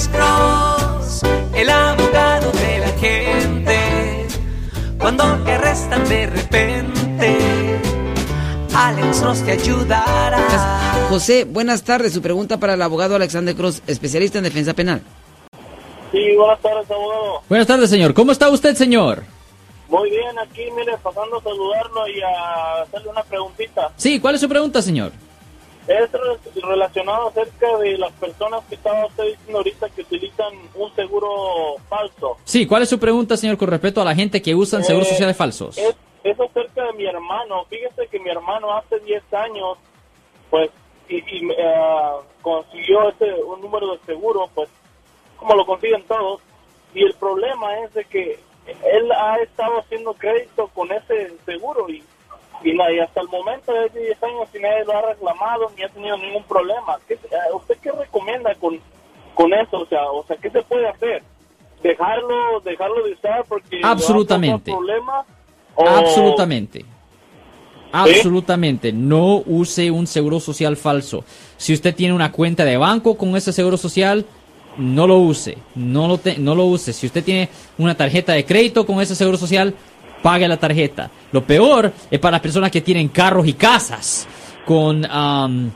Alex Cross, el abogado de la gente. Cuando te arrestan de repente, Alex Cross te ayudará. José, buenas tardes. Su pregunta para el abogado Alexander Cross, especialista en defensa penal. Sí, buenas tardes, abogado. Buenas tardes, señor. ¿Cómo está usted, señor? Muy bien, aquí, mire, pasando a saludarlo y a hacerle una preguntita. Sí, ¿cuál es su pregunta, señor? Es re- relacionado acerca de las personas que estaba usted diciendo ahorita que utilizan un seguro falso. Sí, ¿cuál es su pregunta, señor, con respecto a la gente que usan seguros Eh, sociales falsos? Es, es acerca de mi hermano. Fíjese que mi hermano hace 10 años, pues, y, y, eh, consiguió ese, un número de seguro, pues, como lo consiguen todos. Y el problema es de que él ha estado haciendo crédito con ese seguro y, y, hasta el momento de 10 años y nadie lo ha reclamado ni ha tenido ningún problema. ¿Qué, eh, ¿Usted qué recomienda con, con eso? O sea, o sea, ¿qué se puede hacer? ¿Dejarlo, dejarlo de usar porque Absolutamente. problemas? ¿O- Absolutamente. Absolutamente. No use un seguro social falso. Si usted tiene una cuenta de banco con ese seguro social, no lo use. No lo, te- no lo use. Si usted tiene una tarjeta de crédito con ese seguro social, pague la tarjeta. Lo peor es para las personas que tienen carros y casas con, am,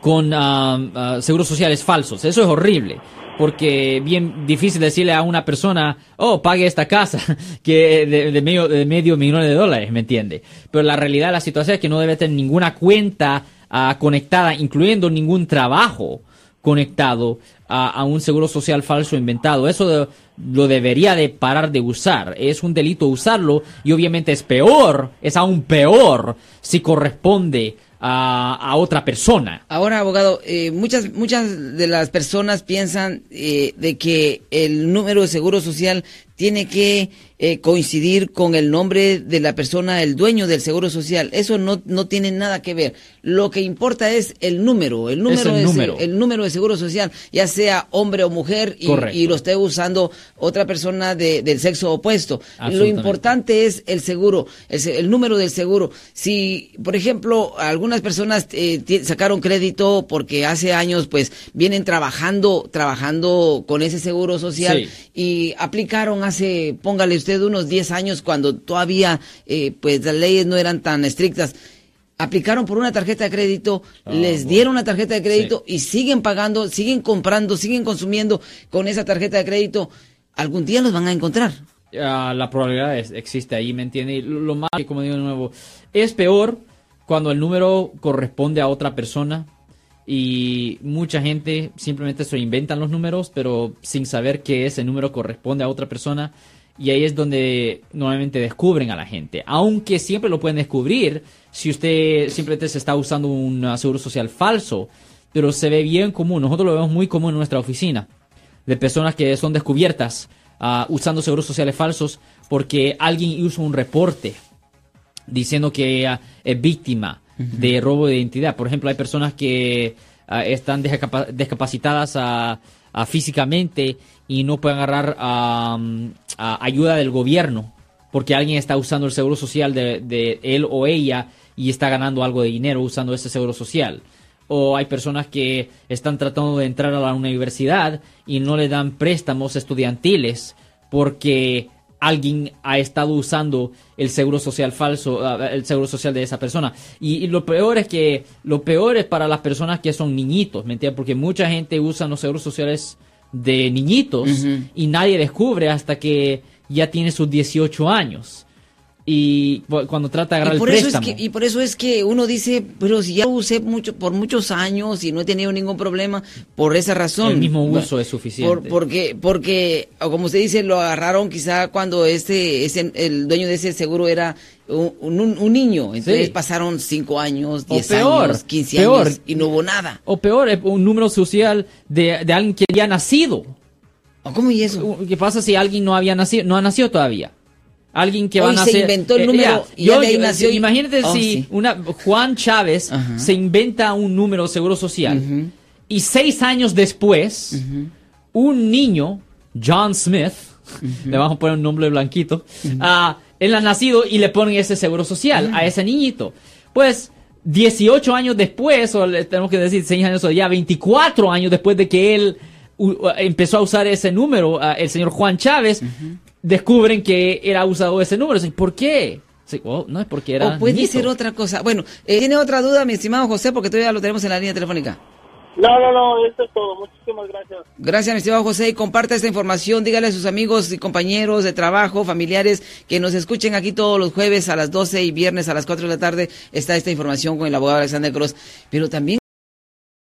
con am, ah, seguros sociales falsos. Eso es horrible. Porque bien difícil decirle a una persona, oh, pague esta casa, que de, medio, de medio millón de dólares, ¿me entiende? Pero la realidad de la situación es que no debe tener ninguna cuenta ah, conectada, incluyendo ningún trabajo conectado a, un seguro social falso inventado. Eso lo debería de parar de usar. Es un delito usarlo y obviamente es peor, es aún peor si corresponde a, a otra persona. Ahora, abogado, eh, muchas muchas de las personas piensan eh, de que el número de seguro social tiene que eh, coincidir con el nombre de la persona, el dueño del seguro social. Eso no, no tiene nada que ver. Lo que importa es el número, el número, el de, número. el número de seguro social, ya sea hombre o mujer, y, lo esté usando otra persona de- del sexo opuesto. Lo importante es el seguro, el, número del seguro. Si, por ejemplo, algunas personas eh, sacaron crédito porque hace años, pues, vienen trabajando, trabajando con ese seguro social Sí. y aplicaron hace, póngale usted, unos 10 años cuando todavía, eh, pues, las leyes no eran tan estrictas. Aplicaron por una tarjeta de crédito, Ah, les dieron una tarjeta de crédito y siguen pagando, siguen comprando, siguen consumiendo con esa tarjeta de crédito. Algún día los van a encontrar. La probabilidad es- existe ahí, ¿me entiende? Y lo lo más como digo de nuevo, es peor cuando el número corresponde a otra persona y mucha gente simplemente se inventan los números, pero sin saber que ese número corresponde a otra persona. Y ahí es donde normalmente descubren a la gente. Aunque siempre lo pueden descubrir si usted simplemente se está usando un seguro social falso. Pero se ve bien común. Nosotros lo vemos muy común en nuestra oficina de personas que son descubiertas ah, usando seguros sociales falsos porque alguien hizo un reporte diciendo que ah, es víctima de robo de identidad. Por ejemplo, hay personas que ah, están descapa- descapacitadas ah, ah, físicamente y no pueden agarrar ayuda del gobierno porque alguien está usando el seguro social de él o ella y está ganando algo de dinero usando ese seguro social. O hay personas que están tratando de entrar a la universidad y no le dan préstamos estudiantiles porque alguien ha estado usando el seguro social falso, ah, el seguro social de esa persona. Y, y lo peor es que, lo peor es para las personas que son niñitos, ¿me entiendes? Porque mucha gente usa los seguros sociales de niñitos y nadie descubre hasta que ya tiene sus 18 años. Y cu- cuando trata de agarrar Y el por, eso es que, y por eso es que uno dice, pero si ya lo usé mucho, por muchos años y no he tenido ningún problema, por esa razón. El mismo uso es suficiente. Por- porque, porque, o como usted dice, lo agarraron quizá cuando este, ese, el dueño de ese seguro era un, un- un niño. Entonces Sí. pasaron 5 años, O 10 peor, años, 15 peor. años y no hubo nada. O peor, es un número social de, de alguien que ya ha nacido. ¿O ¿Cómo y eso? ¿Qué pasa si alguien no había nacido, no ha nacido todavía? Alguien que va Hoy a se inventó el número y de ahí nació Imagínate Oh, si sí. una Juan Chávez Ajá. se inventa un número de seguro social y seis años después un niño, John Smith, le vamos a poner un nombre blanquito, ah, él ha nacido y le ponen ese seguro social a ese niñito. Pues 18 años después, o le tenemos que decir 6 años, o ya 24 años después de que él empezó a usar ese número, el señor Juan Chávez, descubren que era usado ese número. ¿Por qué? Sí, oh, no es porque era. o puede niñito. ser otra cosa. Bueno, eh, ¿tiene otra duda, mi estimado José? Porque todavía lo tenemos en la línea telefónica. No, no, no, eso es todo. Muchísimas gracias. Gracias, mi estimado José. Y comparta esta información. Dígale a sus amigos y compañeros de trabajo, familiares, que nos escuchen aquí todos los jueves a las 12 y viernes a las 4 de la tarde. Está esta información con el abogado Alexander Cross. Pero también